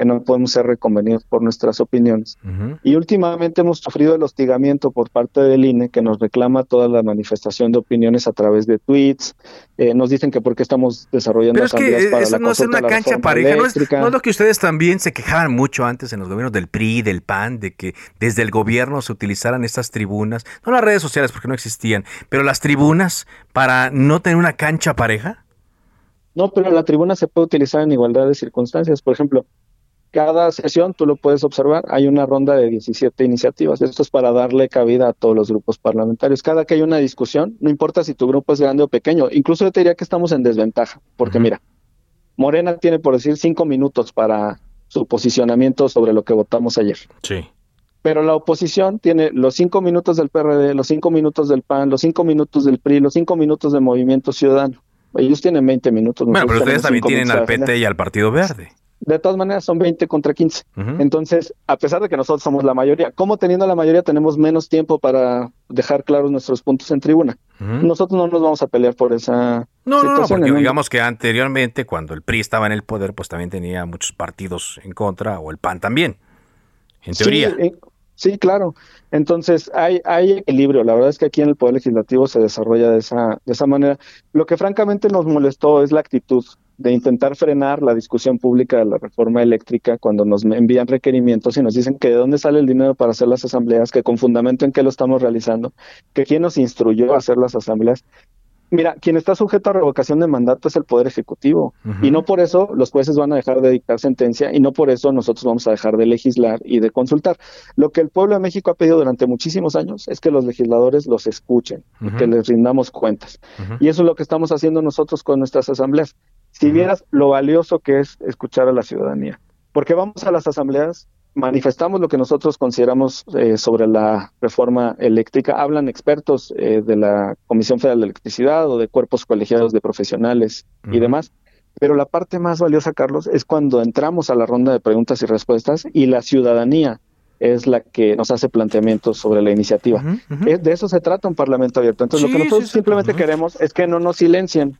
que no podemos ser reconvenidos por nuestras opiniones. Y últimamente hemos sufrido el hostigamiento por parte del INE, que nos reclama toda la manifestación de opiniones a través de tweets. Eh, nos dicen que porque estamos desarrollando Pero es que para eso no es una cancha pareja, no es, lo que ustedes también se quejaban mucho antes en los gobiernos del PRI, del PAN, de que desde el gobierno se utilizaran estas tribunas, no las redes sociales porque no existían, pero las tribunas para no tener una cancha pareja. No, pero la tribuna se puede utilizar en igualdad de circunstancias. Por ejemplo, cada sesión, tú lo puedes observar, hay una ronda de 17 iniciativas. Esto es para darle cabida a todos los grupos parlamentarios. Cada que hay una discusión, no importa si tu grupo es grande o pequeño, incluso yo te diría que estamos en desventaja, porque mira, Morena tiene, por decir, cinco minutos para su posicionamiento sobre lo que votamos ayer. Sí. Pero la oposición tiene los cinco minutos del PRD, los cinco minutos del PAN, los cinco minutos del PRI, los cinco minutos del Movimiento Ciudadano. Ellos tienen 20 minutos. Bueno, pero ustedes también tienen al PT y al Partido Verde de todas maneras son 20 contra 15. Entonces, a pesar de que nosotros somos la mayoría, como teniendo la mayoría tenemos menos tiempo para dejar claros nuestros puntos en tribuna. Nosotros no nos vamos a pelear por esa no, situación. No, porque digamos que anteriormente, cuando el PRI estaba en el poder, pues también tenía muchos partidos en contra, o el PAN también, en teoría. Sí, eh, sí claro. Entonces, hay, hay equilibrio. La verdad es que aquí en el Poder Legislativo se desarrolla de esa, de esa manera. Lo que francamente nos molestó es la actitud de intentar frenar la discusión pública de la reforma eléctrica cuando nos envían requerimientos y nos dicen que de dónde sale el dinero para hacer las asambleas, que con fundamento en qué lo estamos realizando, que quién nos instruyó a hacer las asambleas. Mira, quien está sujeto a revocación de mandato es el Poder Ejecutivo y no por eso los jueces van a dejar de dictar sentencia y no por eso nosotros vamos a dejar de legislar y de consultar. Lo que el pueblo de México ha pedido durante muchísimos años es que los legisladores los escuchen y que les rindamos cuentas. Y eso es lo que estamos haciendo nosotros con nuestras asambleas si vieras lo valioso que es escuchar a la ciudadanía. Porque vamos a las asambleas, manifestamos lo que nosotros consideramos eh, sobre la reforma eléctrica, hablan expertos eh, de la Comisión Federal de Electricidad o de cuerpos colegiados de profesionales y demás. Pero la parte más valiosa, Carlos, es cuando entramos a la ronda de preguntas y respuestas y la ciudadanía es la que nos hace planteamientos sobre la iniciativa. De eso se trata un parlamento abierto. Entonces, lo que nosotros simplemente queremos es que no nos silencien,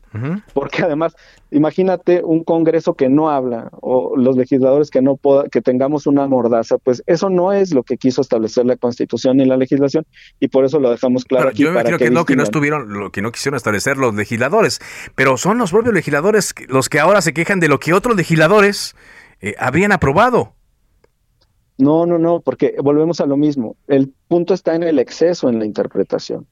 porque además, imagínate un Congreso que no habla o los legisladores que no que tengamos una mordaza, pues eso no es lo que quiso establecer la Constitución ni la legislación y por eso lo dejamos claro aquí. Yo creo que, no, que no estuvieron, lo que no quisieron establecer los legisladores, pero son los propios legisladores los que ahora se quejan de lo que otros legisladores eh, habrían aprobado. No, no, no, porque volvemos a lo mismo. El punto está en el exceso en la interpretación.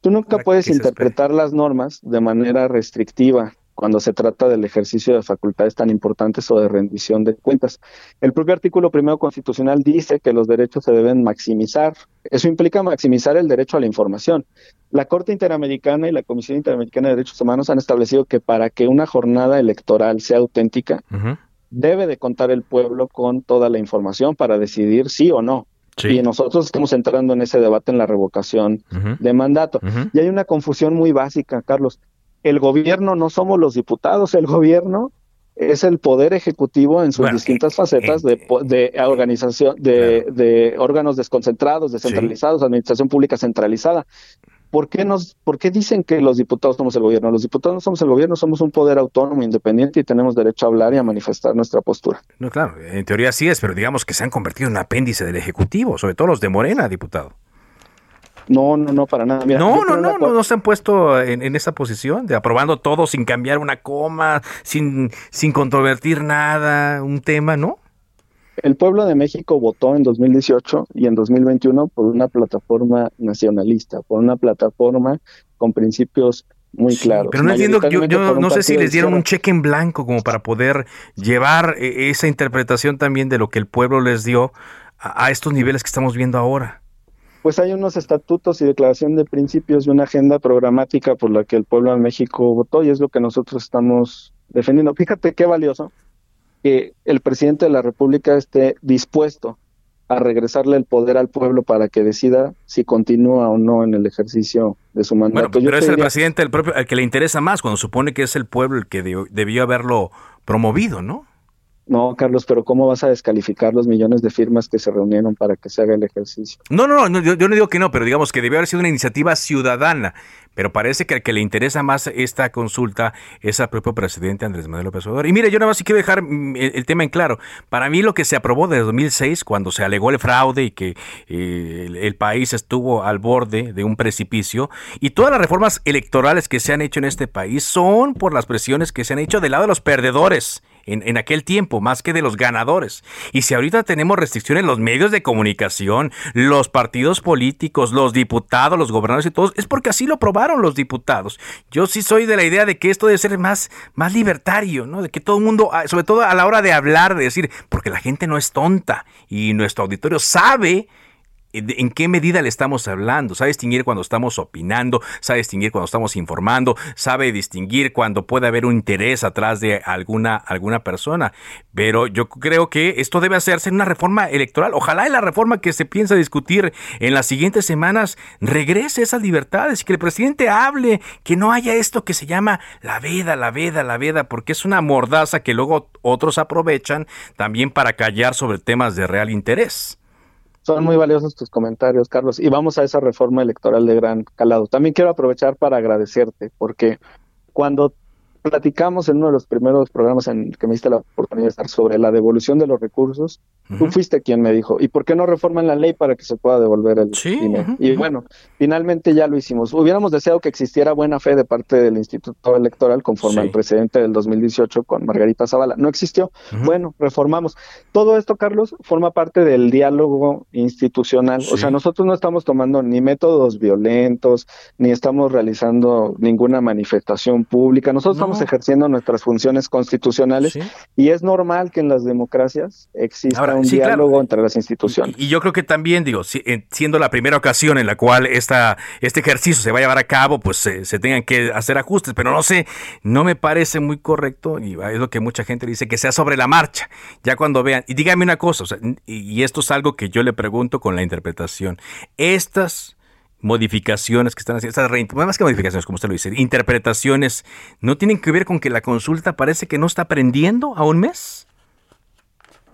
Tú nunca puedes interpretar las normas de manera restrictiva cuando se trata del ejercicio de facultades tan importantes o de rendición de cuentas. El propio artículo primero constitucional dice que los derechos se deben maximizar. Eso implica maximizar el derecho a la información. La Corte Interamericana y la Comisión Interamericana de Derechos Humanos han establecido que para que una jornada electoral sea auténtica, debe de contar el pueblo con toda la información para decidir sí o no. Y nosotros estamos entrando en ese debate en la revocación de mandato. Y hay una confusión muy básica, Carlos. El gobierno no somos los diputados, el gobierno es el poder ejecutivo en sus distintas facetas de, de, organización, de, de órganos desconcentrados, descentralizados, administración pública centralizada. ¿Por qué, nos, ¿por qué dicen que los diputados somos el gobierno? Los diputados no somos el gobierno, somos un poder autónomo, independiente y tenemos derecho a hablar y a manifestar nuestra postura. No, claro, en teoría sí es, pero digamos que se han convertido en un apéndice del Ejecutivo, sobre todo los de Morena, diputado. No, no, no, para nada. no, no, no, no, no, se han puesto en, en, esa posición de aprobando todo sin cambiar una coma, sin, sin controvertir nada, un tema, ¿no? El pueblo de México votó en 2018 y en 2021 por una plataforma nacionalista, por una plataforma con principios muy claros. Pero no entiendo, yo, yo no sé si les dieron un cheque en blanco como para poder llevar eh, esa interpretación también de lo que el pueblo les dio a, estos niveles que estamos viendo ahora. Pues hay unos estatutos y declaración de principios y una agenda programática por la que el pueblo de México votó y es lo que nosotros estamos defendiendo. Fíjate qué valioso que el presidente de la República esté dispuesto a regresarle el poder al pueblo para que decida si continúa o no en el ejercicio de su mandato. pero es el presidente el propio el que le interesa más cuando supone que es el pueblo el que debió haberlo promovido, ¿no? No, Carlos, pero ¿cómo vas a descalificar los millones de firmas que se reunieron para que se haga el ejercicio? No, no, no, yo, no digo que no, pero digamos que debió haber sido una iniciativa ciudadana. Pero parece que al que le interesa más esta consulta es al propio presidente Andrés Manuel López Obrador. Y mire, yo nada más quiero dejar mm, el, tema en claro. Para mí lo que se aprobó desde 2006, cuando se alegó el fraude y que eh, el, país estuvo al borde de un precipicio, y todas las reformas electorales que se han hecho en este país son por las presiones que se han hecho del lado de los perdedores en, aquel tiempo, más que de los ganadores. Y si ahorita tenemos restricciones en los medios de comunicación, los partidos políticos, los diputados, los gobernadores y todos, es porque así lo aprobaron los diputados. Yo sí soy de la idea de que esto debe ser más, más libertario, ¿no? De que todo el mundo, ah, sobre todo a la hora de hablar, de decir, porque la gente no es tonta y nuestro auditorio sabe en qué medida le estamos hablando, sabe distinguir cuando estamos opinando, sabe distinguir cuando estamos informando, sabe distinguir cuando puede haber un interés atrás de alguna, alguna persona. Pero yo creo que esto debe hacerse en una reforma electoral. Ojalá en la reforma que se piensa discutir en las siguientes semanas regrese esas libertades y que el presidente hable, que no haya esto que se llama la veda, la veda, la veda, porque es una mordaza que luego otros aprovechan también para callar sobre temas de real interés. Son muy valiosos tus comentarios, Carlos. Y vamos a esa reforma electoral de gran calado. También quiero aprovechar para agradecerte, porque cuando platicamos en uno de los primeros programas en que me diste la oportunidad de estar sobre la devolución de los recursos, tú fuiste quien me dijo, ¿y por qué no reforman la ley para que se pueda devolver el dinero? y bueno, finalmente ya lo hicimos. Hubiéramos deseado que existiera buena fe de parte del Instituto Electoral conforme al presidente del 2018 con Margarita Zavala. No existió. Bueno, reformamos. Todo esto, Carlos, forma parte del diálogo institucional. O sea, nosotros no estamos tomando ni métodos violentos, ni estamos realizando ninguna manifestación pública. Nosotros estamos ejerciendo nuestras funciones constitucionales y es normal que en las democracias exista un diálogo entre las instituciones. Y, yo creo que también, digo, siendo la primera ocasión en la cual esta, este ejercicio se va a llevar a cabo, pues se, tengan que hacer ajustes, pero no sé, no me parece muy correcto, y es lo que mucha gente dice, que sea sobre la marcha, ya cuando vean, y dígame una cosa, y esto es algo que yo le pregunto con la interpretación, estas modificaciones que están haciendo, más que modificaciones, como usted lo dice, interpretaciones, ¿no tienen que ver con que la consulta parece que no está aprendiendo a un mes?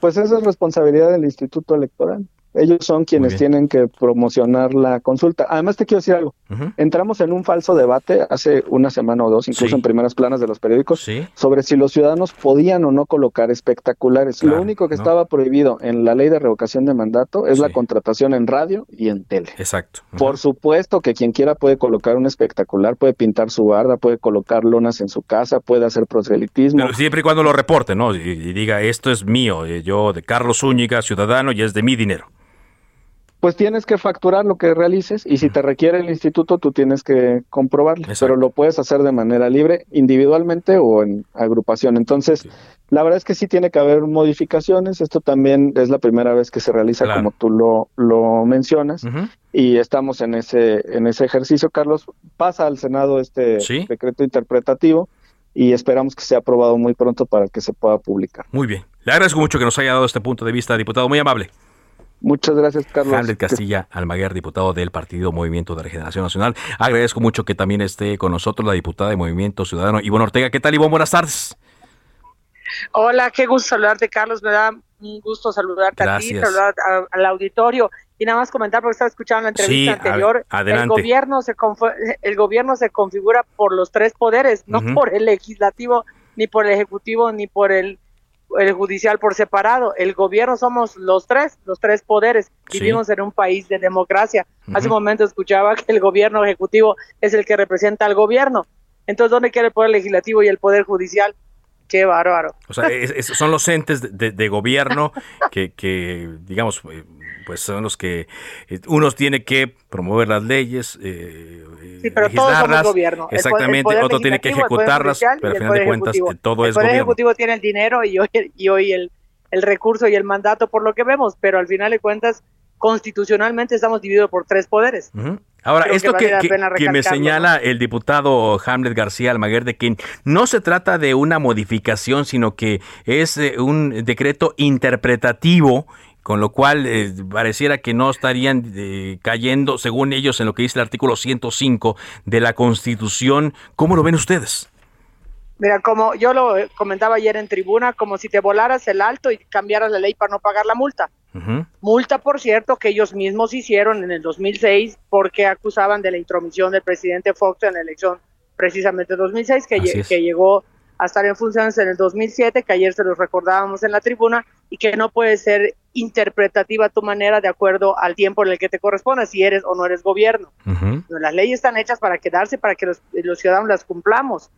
Pues esa es responsabilidad del Instituto Electoral. Ellos son quienes tienen que promocionar la consulta. Además, te quiero decir algo. Entramos en un falso debate hace una semana o dos, incluso en primeras planas de los periódicos, sobre si los ciudadanos podían o no colocar espectaculares. Lo único que estaba prohibido en la ley de revocación de mandato es la contratación en radio y en tele. Exacto. Por supuesto que quien quiera puede colocar un espectacular, puede pintar su barda, puede colocar lonas en su casa, puede hacer proselitismo. Pero siempre y cuando lo reporte, ¿no? Y, diga, esto es mío, eh, yo de Carlos Zúñiga, ciudadano, y es de mi dinero pues tienes que facturar lo que realices y si te requiere el instituto tú tienes que comprobarlo, pero lo puedes hacer de manera libre, individualmente o en agrupación. Entonces, la verdad es que sí tiene que haber modificaciones, esto también es la primera vez que se realiza como tú lo, lo mencionas y estamos en ese, en ese ejercicio, Carlos. Pasa al Senado este decreto interpretativo y esperamos que sea aprobado muy pronto para que se pueda publicar. Muy bien. Le agradezco mucho que nos haya dado este punto de vista, diputado, muy amable. Muchas gracias, Carlos. Hamlet Castilla Almaguer, diputado del Partido Movimiento de Regeneración Nacional. Agradezco mucho que también esté con nosotros la diputada de Movimiento Ciudadano, Ivonne Ortega. ¿Qué tal, Ivonne? Buenas tardes. Hola, qué gusto saludarte, Carlos. Me da un gusto saludarte a ti, saludar al auditorio. Y nada más comentar, porque estaba escuchando la entrevista anterior. El gobierno, se el gobierno se configura por los tres poderes, no por el legislativo, ni por el ejecutivo, ni por el el judicial por separado. El gobierno somos los tres, los tres poderes. Vivimos en un país de democracia. Hace un momento escuchaba que el gobierno ejecutivo es el que representa al gobierno. Entonces, ¿dónde queda el poder legislativo y el poder judicial? Qué bárbaro. O sea, son los entes de, gobierno que, que, digamos, eh, pues son los que eh, unos tiene que promover las leyes, eh, sí, pero todos somos gobierno. Exactamente, otro tiene que ejecutarlas, pero al final de cuentas todo es gobierno. El Poder Ejecutivo tiene el dinero y hoy, y hoy el, el recurso y el mandato por lo que vemos, pero al final de cuentas constitucionalmente estamos divididos por tres poderes. Ahora, esto que, que, me señala el diputado Hamlet García Almaguer de que no se trata de una modificación, sino que es eh, un decreto interpretativo con lo cual eh, pareciera que no estarían eh, cayendo, según ellos, en lo que dice el artículo 105 de la Constitución. ¿Cómo lo ven ustedes? Mira, como yo lo comentaba ayer en tribuna, como si te volaras el alto y cambiaras la ley para no pagar la multa. Multa, por cierto, que ellos mismos hicieron en el 2006 porque acusaban de la intromisión del presidente Fox en la elección precisamente 2006, que, que llegó a estar en funciones en el 2007, que ayer se los recordábamos en la tribuna, y que no puede ser interpretativa tu manera de acuerdo al tiempo en el que te corresponda, si eres o no eres gobierno. Las leyes están hechas para quedarse, para que los, los, ciudadanos las cumplamos.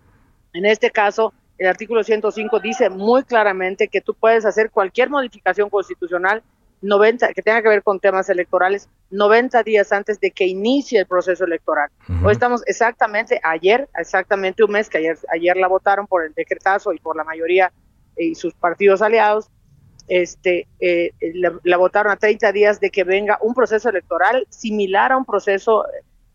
En este caso, el artículo 105 dice muy claramente que tú puedes hacer cualquier modificación constitucional 90, que tenga que ver con temas electorales 90 días antes de que inicie el proceso electoral. Hoy estamos exactamente ayer, exactamente un mes que ayer, ayer la votaron por el decretazo y por la mayoría y sus partidos aliados, este, eh, la, votaron a 30 días de que venga un proceso electoral similar a un proceso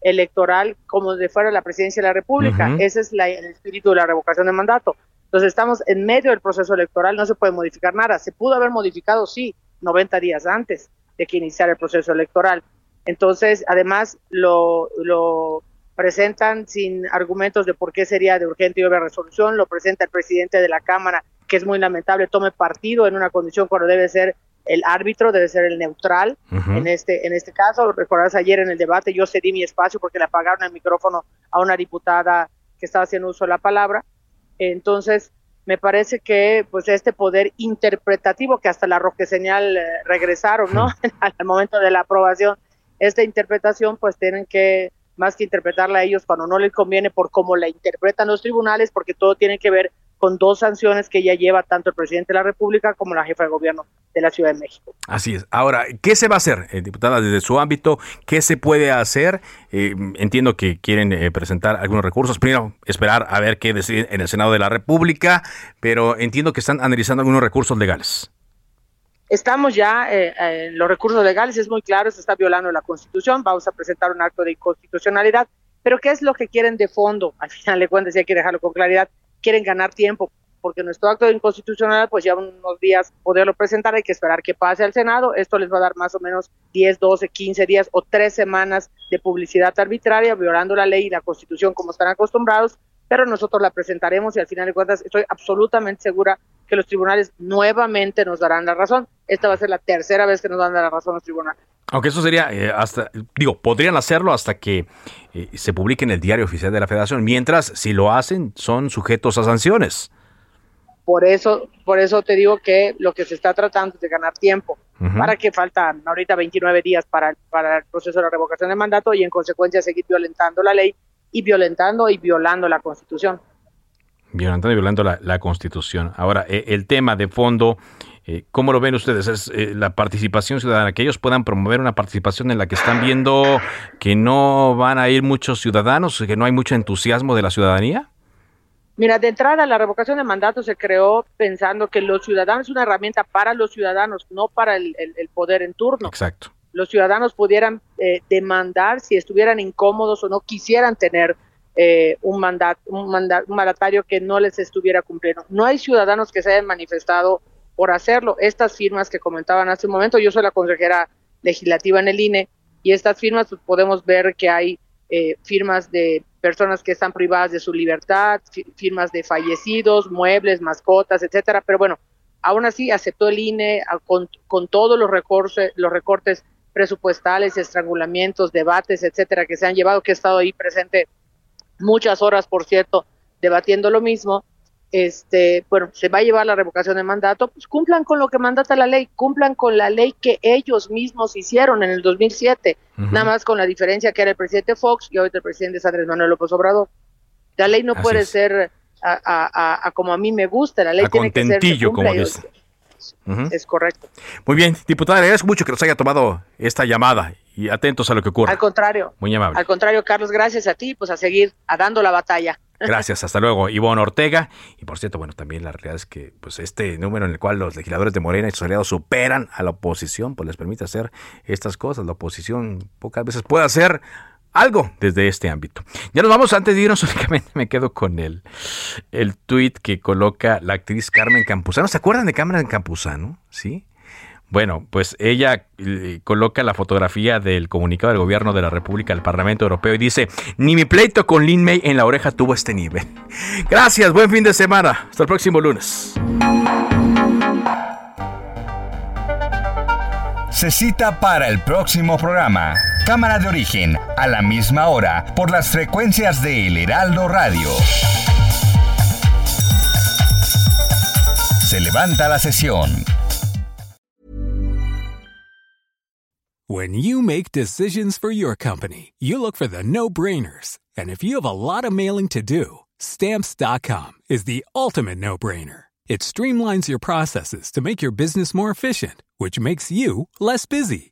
electoral como de fuera la presidencia de la República. Ese es el espíritu de la revocación de mandato. Entonces estamos en medio del proceso electoral, no se puede modificar nada. Se pudo haber modificado, sí, 90 días antes de que iniciara el proceso electoral. Entonces, además, lo, lo presentan sin argumentos de por qué sería de urgente y obvia resolución, lo presenta el presidente de la Cámara, que es muy lamentable, tome partido en una condición cuando debe ser el árbitro, debe ser el neutral en este en este caso. Recordarás ayer en el debate, yo cedí mi espacio porque le apagaron el micrófono a una diputada que estaba haciendo uso de la palabra. Entonces, me parece que pues este poder interpretativo que hasta la roque señal eh, regresaron, ¿no? Al momento de la aprobación, esta interpretación pues tienen que más que interpretarla a ellos cuando no les conviene por cómo la interpretan los tribunales, porque todo tiene que ver con dos sanciones que ya lleva tanto el presidente de la República como la jefa de gobierno de la Ciudad de México. Así es. Ahora, ¿qué se va a hacer, eh, diputada, desde su ámbito? ¿Qué se puede hacer? Eh, entiendo que quieren eh, presentar algunos recursos. Primero, esperar a ver qué deciden en el Senado de la República, pero entiendo que están analizando algunos recursos legales. Estamos ya en los recursos legales, es muy claro, se está violando la Constitución, vamos a presentar un acto de inconstitucionalidad, pero ¿qué es lo que quieren de fondo? Al final de cuentas, hay que dejarlo con claridad, quieren ganar tiempo, porque nuestro acto de inconstitucionalidad, pues ya unos días poderlo presentar, hay que esperar que pase al Senado, esto les va a dar más o menos 10, 12, 15 días o tres semanas de publicidad arbitraria, violando la ley y la constitución como están acostumbrados, pero nosotros la presentaremos y al final de cuentas estoy absolutamente segura que los tribunales nuevamente nos darán la razón. Esta va a ser la tercera vez que nos dan la razón los tribunales. Aunque eso sería eh, hasta, digo, podrían hacerlo hasta que eh, se publique en el diario oficial de la Federación, mientras si lo hacen son sujetos a sanciones. Por eso, por eso te digo que lo que se está tratando es de ganar tiempo, para que faltan ahorita 29 días para, para el proceso de la revocación de mandato y en consecuencia seguir violentando la ley y violentando y violando la Constitución. Violentando y violando la, Constitución. Ahora, eh, el tema de fondo, eh, ¿cómo lo ven ustedes? Es eh, la participación ciudadana, que ellos puedan promover una participación en la que están viendo que no van a ir muchos ciudadanos, que no hay mucho entusiasmo de la ciudadanía. Mira, de entrada la revocación de mandato se creó pensando que los ciudadanos es una herramienta para los ciudadanos, no para el, poder en turno. Exacto. Los ciudadanos pudieran eh, demandar si estuvieran incómodos o no quisieran tener eh, un, mandato, un, un mandatario que no les estuviera cumpliendo. No hay ciudadanos que se hayan manifestado por hacerlo. Estas firmas que comentaban hace un momento, yo soy la consejera legislativa en el INE y estas firmas pues, podemos ver que hay eh, firmas de personas que están privadas de su libertad, firmas de fallecidos, muebles, mascotas, etcétera. Pero bueno, aún así aceptó el INE con, con todos los recortes, los recortes presupuestales, estrangulamientos, debates, etcétera, que se han llevado, que he estado ahí presente muchas horas, por cierto, debatiendo lo mismo este, bueno, se va a llevar la revocación de mandato, pues cumplan con lo que mandata la ley, cumplan con la ley que ellos mismos hicieron en el 2007, nada más con la diferencia que era el presidente Fox y ahorita el presidente Andrés Manuel López Obrador. La ley no puede ser a, como a mí me gusta, la ley tiene que ser... como Es correcto. Muy bien, diputada, agradezco mucho que nos haya tomado esta llamada y atentos a lo que ocurre. Al contrario. Muy amable. Al contrario, Carlos, gracias a ti, pues a seguir a dando la batalla. Gracias, hasta luego. Ivonne Ortega. Y por cierto, bueno, también la realidad es que pues este número en el cual los legisladores de Morena y sus aliados superan a la oposición, pues les permite hacer estas cosas. La oposición pocas veces puede hacer algo desde este ámbito. Ya nos vamos, antes de irnos, únicamente me quedo con el, el tuit que coloca la actriz Carmen Campuzano. ¿Se acuerdan de Carmen Campuzano? Sí. Bueno, pues ella eh, coloca la fotografía del comunicado del gobierno de la República al Parlamento Europeo y dice, ni mi pleito con Lin May en la oreja tuvo este nivel. Gracias, buen fin de semana. Hasta el próximo lunes. Se cita para el próximo programa. Cámara de origen, a la misma hora, por las frecuencias de El Heraldo Radio. Se levanta la sesión. When you make decisions for your company, you look for the no-brainers. And if you have a lot of mailing to do, stamps.com is the ultimate no-brainer. It streamlines your processes to make your business more efficient, which makes you less busy.